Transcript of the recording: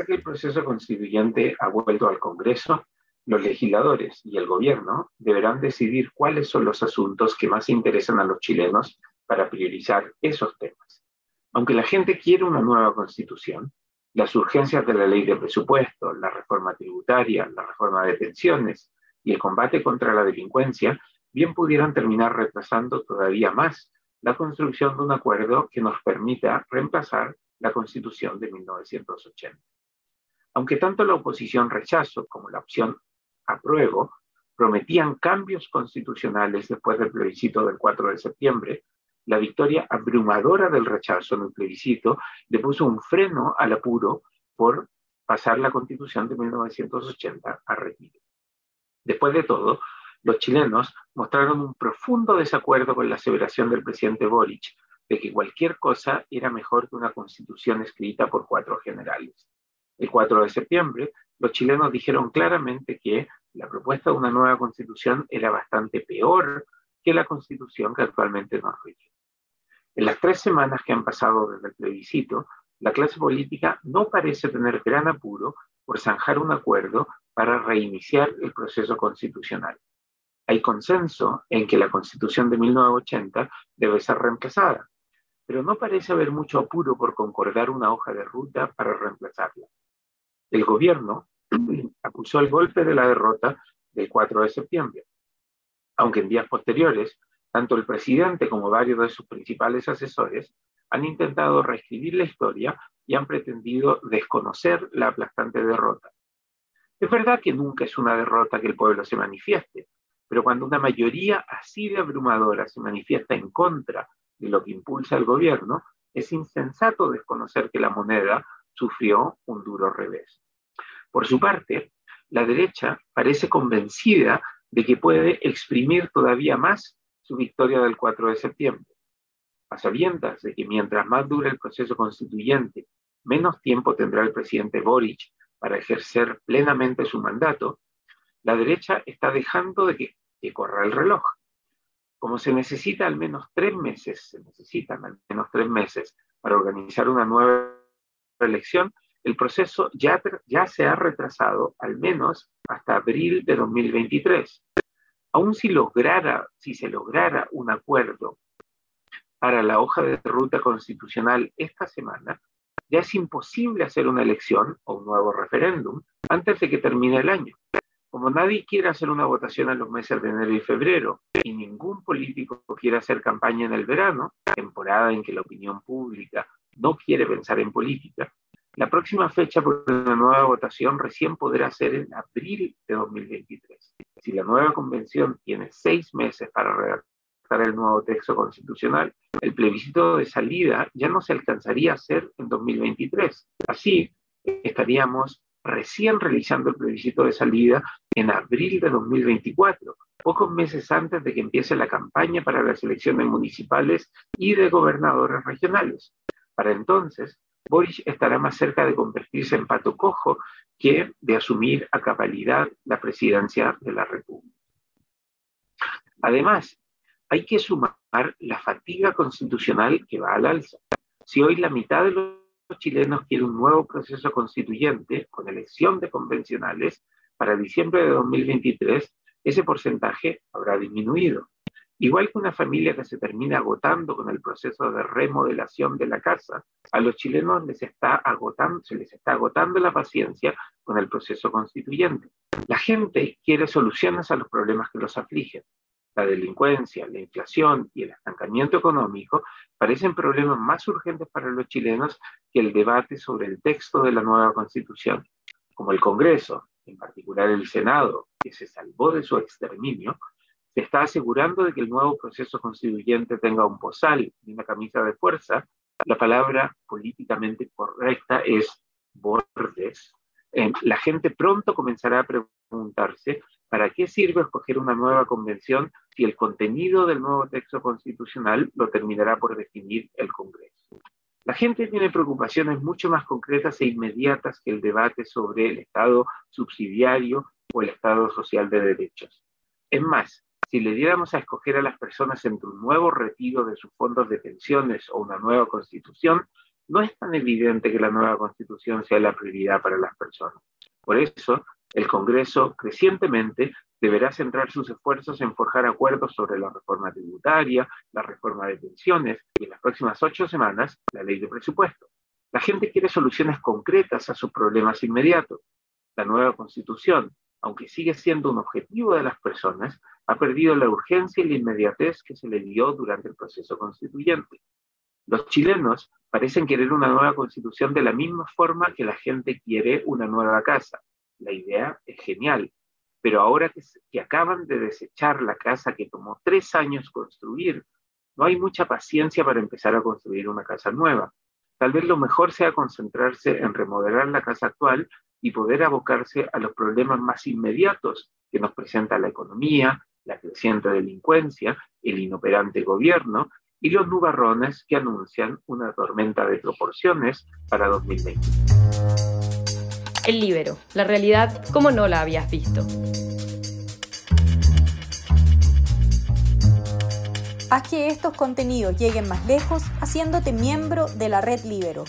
Ahora que el proceso constituyente ha vuelto al Congreso, los legisladores y el gobierno deberán decidir cuáles son los asuntos que más interesan a los chilenos para priorizar esos temas. Aunque la gente quiere una nueva constitución, las urgencias de la ley de presupuesto, la reforma tributaria, la reforma de pensiones y el combate contra la delincuencia bien pudieran terminar retrasando todavía más la construcción de un acuerdo que nos permita reemplazar la constitución de 1980. Aunque tanto la oposición rechazo como la opción apruebo prometían cambios constitucionales después del plebiscito del 4 de septiembre, la victoria abrumadora del rechazo en el plebiscito le puso un freno al apuro por pasar la constitución de 1980 a retiro. Después de todo, los chilenos mostraron un profundo desacuerdo con la aseveración del presidente Boric de que cualquier cosa era mejor que una constitución escrita por cuatro generales. El 4 de septiembre, los chilenos dijeron claramente que la propuesta de una nueva constitución era bastante peor que la constitución que actualmente nos rige. En las tres semanas que han pasado desde el plebiscito, la clase política no parece tener gran apuro por zanjar un acuerdo para reiniciar el proceso constitucional. Hay consenso en que la constitución de 1980 debe ser reemplazada, pero no parece haber mucho apuro por concordar una hoja de ruta para reemplazarla. El gobierno acusó el golpe de la derrota del 4 de septiembre, aunque en días posteriores, tanto el presidente como varios de sus principales asesores han intentado reescribir la historia y han pretendido desconocer la aplastante derrota. Es verdad que nunca es una derrota que el pueblo se manifieste, pero cuando una mayoría así de abrumadora se manifiesta en contra de lo que impulsa el gobierno, es insensato desconocer que la moneda sufrió un duro revés. Por su parte, la derecha parece convencida de que puede exprimir todavía más su victoria del 4 de septiembre. A sabiendas de que mientras más dure el proceso constituyente, menos tiempo tendrá el presidente Boric para ejercer plenamente su mandato, la derecha está dejando de que, que corra el reloj. Como se necesita al menos tres meses, se necesitan al menos tres meses para organizar una nueva elección, el proceso ya, ya se ha retrasado al menos hasta abril de 2023. Aún si, lograra, si se lograra un acuerdo para la hoja de ruta constitucional esta semana, ya es imposible hacer una elección o un nuevo referéndum antes de que termine el año. Como nadie quiere hacer una votación en los meses de enero y febrero y ningún político quiere hacer campaña en el verano, temporada en que la opinión pública no quiere pensar en política, la próxima fecha por una nueva votación recién podrá ser en abril de 2023. Si la nueva convención tiene seis meses para redactar el nuevo texto constitucional, el plebiscito de salida ya no se alcanzaría a hacer en 2023. Así, estaríamos recién realizando el plebiscito de salida en abril de 2024, pocos meses antes de que empiece la campaña para las elecciones municipales y de gobernadores regionales. Para entonces, Boris estará más cerca de convertirse en pato cojo que de asumir a cabalidad la presidencia de la República. Además, hay que sumar la fatiga constitucional que va al alza. Si hoy la mitad de los chilenos quiere un nuevo proceso constituyente con elección de convencionales para diciembre de 2023, ese porcentaje habrá disminuido. Igual que una familia que se termina agotando con el proceso de remodelación de la casa, a los chilenos les está agotando, se les está agotando la paciencia con el proceso constituyente. La gente quiere soluciones a los problemas que los afligen. La delincuencia, la inflación y el estancamiento económico parecen problemas más urgentes para los chilenos que el debate sobre el texto de la nueva constitución. Como el Congreso, en particular el Senado, que se salvó de su exterminio, se está asegurando de que el nuevo proceso constituyente tenga un posal y una camisa de fuerza, la palabra políticamente correcta es bordes. Eh, la gente pronto comenzará a preguntarse para qué sirve escoger una nueva convención si el contenido del nuevo texto constitucional lo terminará por definir el Congreso. La gente tiene preocupaciones mucho más concretas e inmediatas que el debate sobre el Estado subsidiario o el Estado social de derechos. Es más, si le diéramos a escoger a las personas entre un nuevo retiro de sus fondos de pensiones o una nueva constitución, no es tan evidente que la nueva constitución sea la prioridad para las personas. Por eso, el Congreso crecientemente deberá centrar sus esfuerzos en forjar acuerdos sobre la reforma tributaria, la reforma de pensiones y en las próximas ocho semanas la ley de presupuesto. La gente quiere soluciones concretas a sus problemas inmediatos. La nueva constitución, aunque sigue siendo un objetivo de las personas, ha perdido la urgencia y la inmediatez que se le dio durante el proceso constituyente. Los chilenos parecen querer una nueva constitución de la misma forma que la gente quiere una nueva casa. La idea es genial, pero ahora que, que, acaban de desechar la casa que tomó tres años construir, no hay mucha paciencia para empezar a construir una casa nueva. Tal vez lo mejor sea concentrarse en remodelar la casa actual y poder abocarse a los problemas más inmediatos que nos presenta la economía, la creciente delincuencia, el inoperante gobierno y los nubarrones que anuncian una tormenta de proporciones para 2020. El libero, la realidad como no la habías visto. Haz que estos contenidos lleguen más lejos haciéndote miembro de la red Libero.